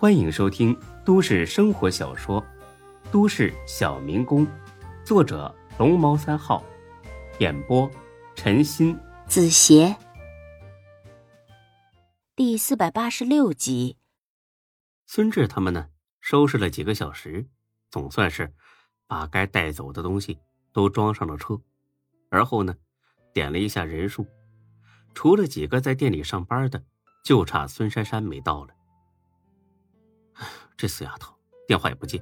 欢迎收听都市生活小说《都市小民工》，作者龙猫三号，演播陈鑫、子邪，第四百八十六集。孙志他们呢，收拾了几个小时，总算是把该带走的东西都装上了车，而后呢，点了一下人数，除了几个在店里上班的，就差孙珊珊没到了。这死丫头电话也不接，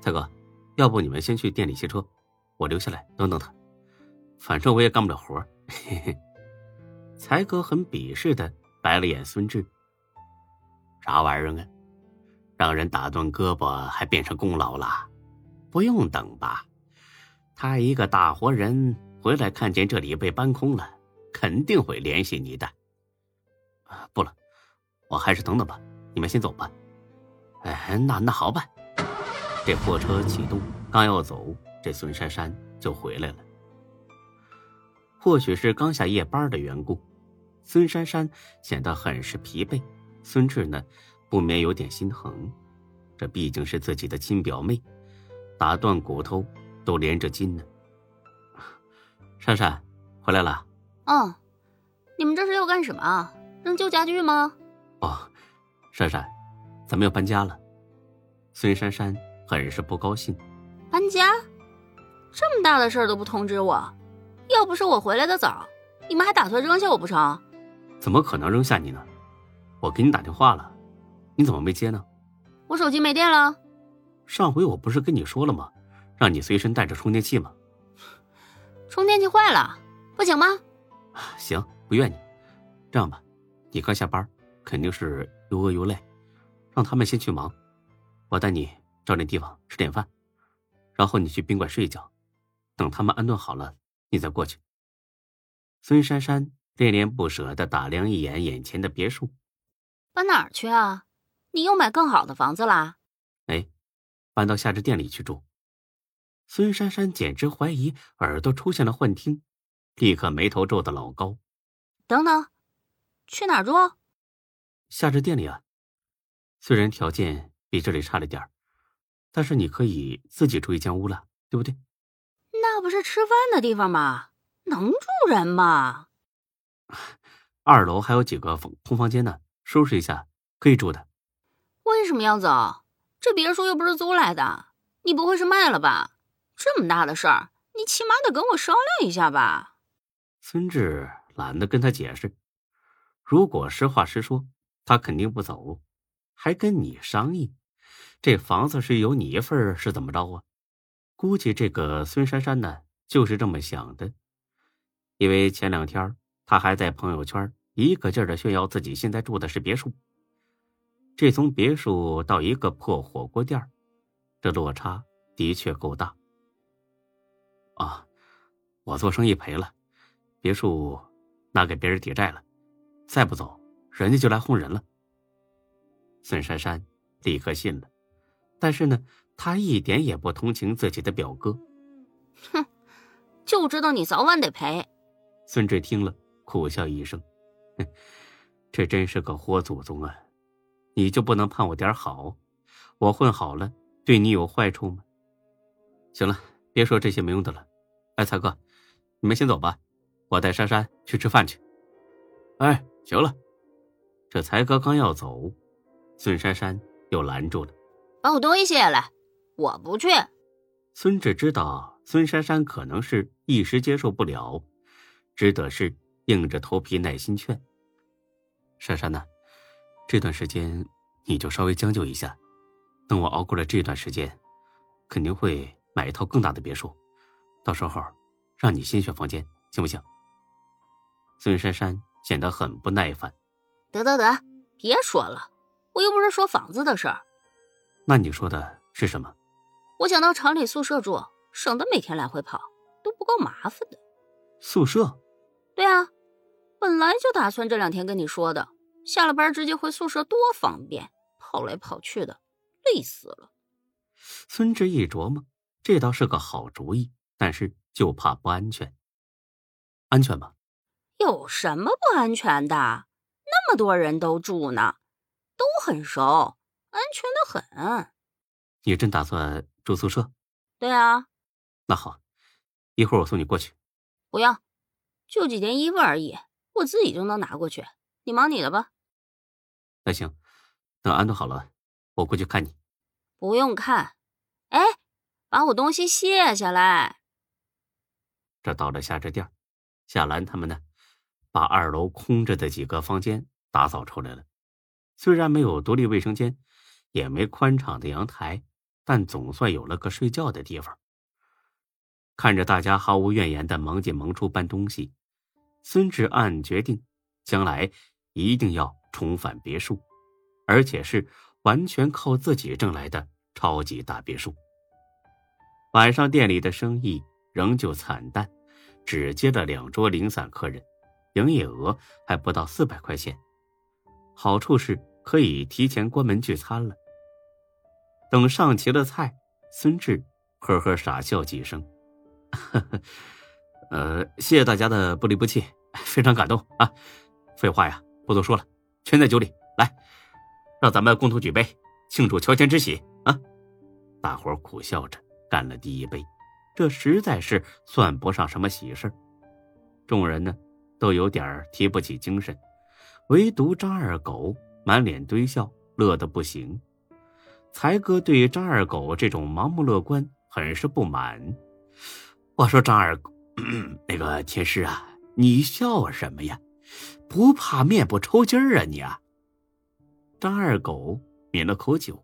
蔡哥，要不你们先去店里卸车，我留下来等等她。反正我也干不了活。嘿嘿。才哥很鄙视的白了眼孙志：“啥玩意儿啊？让人打断胳膊还变成功劳了？不用等吧？他一个大活人回来看见这里被搬空了，肯定会联系你的。不了，我还是等等吧。你们先走吧。”哎，那那好办。这货车启动，刚要走，这孙珊珊就回来了。或许是刚下夜班的缘故，孙珊珊显得很是疲惫。孙志呢，不免有点心疼。这毕竟是自己的亲表妹，打断骨头都连着筋呢。珊珊，回来了。哦，你们这是要干什么啊？扔旧家具吗？哦，珊珊。咱们要搬家了，孙珊珊很是不高兴。搬家？这么大的事儿都不通知我，要不是我回来的早，你们还打算扔下我不成？怎么可能扔下你呢？我给你打电话了，你怎么没接呢？我手机没电了。上回我不是跟你说了吗？让你随身带着充电器吗？充电器坏了，不行吗？行，不怨你。这样吧，你刚下班，肯定是又饿又累。让他们先去忙，我带你找点地方吃点饭，然后你去宾馆睡一觉，等他们安顿好了，你再过去。孙珊珊恋恋不舍的打量一眼眼前的别墅，搬哪儿去啊？你又买更好的房子啦？哎，搬到夏至店里去住。孙珊珊简直怀疑耳朵出现了幻听，立刻眉头皱得老高。等等，去哪儿住？夏至店里啊。虽然条件比这里差了点儿，但是你可以自己住一间屋了，对不对？那不是吃饭的地方吗？能住人吗？二楼还有几个空空房间呢，收拾一下可以住的。为什么要走？这别墅又不是租来的，你不会是卖了吧？这么大的事儿，你起码得跟我商量一下吧。孙志懒得跟他解释，如果实话实说，他肯定不走。还跟你商议，这房子是有你一份是怎么着啊？估计这个孙珊珊呢，就是这么想的。因为前两天他还在朋友圈一个劲儿的炫耀自己现在住的是别墅。这从别墅到一个破火锅店这落差的确够大。啊，我做生意赔了，别墅拿给别人抵债了，再不走，人家就来轰人了。孙珊珊立刻信了，但是呢，她一点也不同情自己的表哥。哼，就知道你早晚得赔。孙志听了，苦笑一声：“哼，这真是个活祖宗啊！你就不能盼我点好？我混好了，对你有坏处吗？”行了，别说这些没用的了。哎，才哥，你们先走吧，我带珊珊去吃饭去。哎，行了，这才哥刚要走。孙珊珊又拦住了，把我东西卸下来，我不去。孙志知道孙珊珊可能是一时接受不了，只得是硬着头皮耐心劝。珊珊呢，这段时间你就稍微将就一下，等我熬过了这段时间，肯定会买一套更大的别墅，到时候让你先选房间，行不行？孙珊珊显得很不耐烦。得得得，别说了。我又不是说房子的事儿，那你说的是什么？我想到厂里宿舍住，省得每天来回跑，都不够麻烦的。宿舍？对啊，本来就打算这两天跟你说的，下了班直接回宿舍多方便，跑来跑去的，累死了。孙志一琢磨，这倒是个好主意，但是就怕不安全。安全吗？有什么不安全的？那么多人都住呢。都很熟，安全的很。你真打算住宿舍？对啊。那好，一会儿我送你过去。不要，就几件衣服而已，我自己就能拿过去。你忙你的吧。那行，等安顿好了，我过去看你。不用看。哎，把我东西卸下来。这到了夏至店，夏兰他们呢，把二楼空着的几个房间打扫出来了。虽然没有独立卫生间，也没宽敞的阳台，但总算有了个睡觉的地方。看着大家毫无怨言的忙进忙出搬东西，孙志暗决定，将来一定要重返别墅，而且是完全靠自己挣来的超级大别墅。晚上店里的生意仍旧惨淡，只接了两桌零散客人，营业额还不到四百块钱。好处是可以提前关门聚餐了。等上齐了菜，孙志呵呵傻笑几声。呵呵，呃，谢谢大家的不离不弃，非常感动啊！废话呀，不多说了，全在酒里，来，让咱们共同举杯，庆祝乔迁之喜啊！大伙苦笑着干了第一杯，这实在是算不上什么喜事众人呢，都有点提不起精神，唯独张二狗满脸堆笑，乐得不行。才哥对张二狗这种盲目乐观很是不满。我说张二，那个天师啊，你笑什么呀？不怕面部抽筋儿啊你啊？张二狗抿了口酒，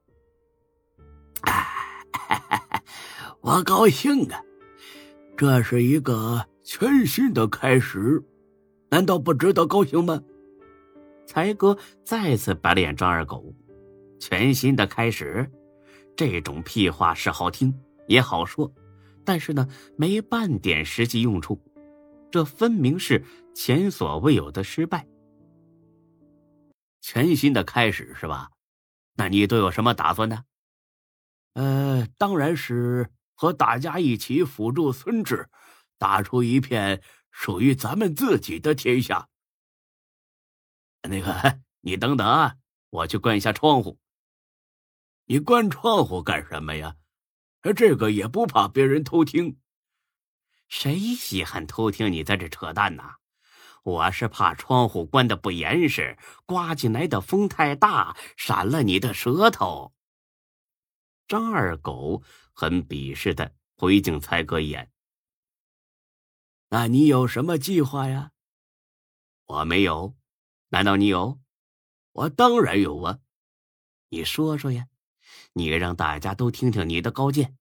我高兴啊！这是一个全新的开始，难道不值得高兴吗？才哥再次白了眼张二狗，全新的开始，这种屁话是好听也好说。但是呢，没半点实际用处，这分明是前所未有的失败。全新的开始是吧？那你都有什么打算呢？呃，当然是和大家一起辅助孙志，打出一片属于咱们自己的天下。那个，你等等啊，我去关一下窗户。你关窗户干什么呀？这个也不怕别人偷听，谁稀罕偷听你在这扯淡呢？我是怕窗户关的不严实，刮进来的风太大，闪了你的舌头。张二狗很鄙视的回敬才哥一眼。那你有什么计划呀？我没有，难道你有？我当然有啊，你说说呀。你让大家都听听你的高见。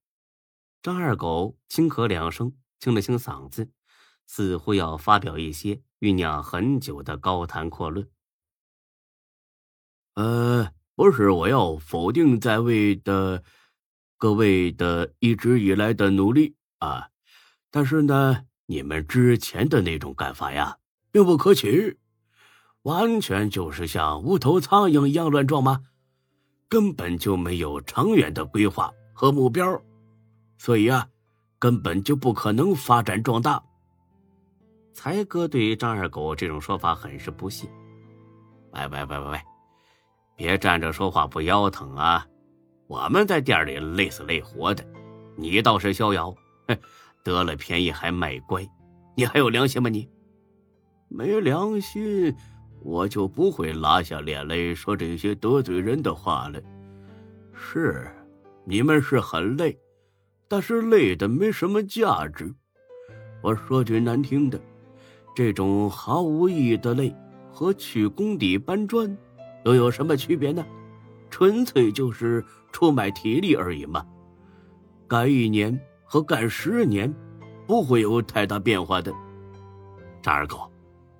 张二狗轻咳两声，清了清嗓子，似乎要发表一些酝酿很久的高谈阔论。呃，不是我要否定在位的各位的一直以来的努力啊，但是呢，你们之前的那种干法呀，并不可取，完全就是像无头苍蝇一样乱撞吗？根本就没有长远的规划和目标，所以啊，根本就不可能发展壮大。才哥对于张二狗这种说法很是不信。喂喂喂喂喂，别站着说话不腰疼啊！我们在店里累死累活的，你倒是逍遥，哼，得了便宜还卖乖，你还有良心吗？你没良心。我就不会拉下脸来说这些得罪人的话了。是，你们是很累，但是累的没什么价值。我说句难听的，这种毫无意义的累，和去工地搬砖，又有什么区别呢？纯粹就是出卖体力而已嘛。干一年和干十年，不会有太大变化的。张二狗。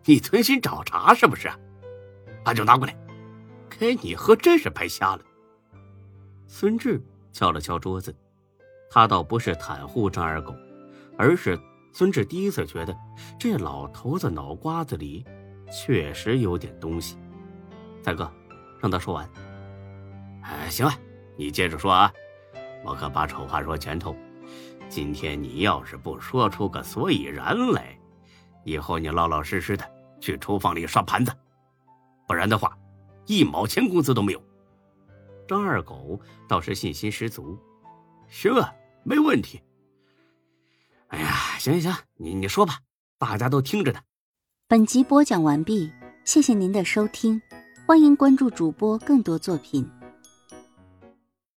你存心找茬是不是？把酒拿过来，给你喝真是白瞎了。孙志敲了敲桌子，他倒不是袒护张二狗，而是孙志第一次觉得这老头子脑瓜子里确实有点东西。三哥，让他说完。哎，行了，你接着说啊，我可把丑话说前头。今天你要是不说出个所以然来，以后你老老实实的。去厨房里刷盘子，不然的话，一毛钱工资都没有。张二狗倒是信心十足。行啊，没问题。哎呀，行行行，你你说吧，大家都听着呢。本集播讲完毕，谢谢您的收听，欢迎关注主播更多作品。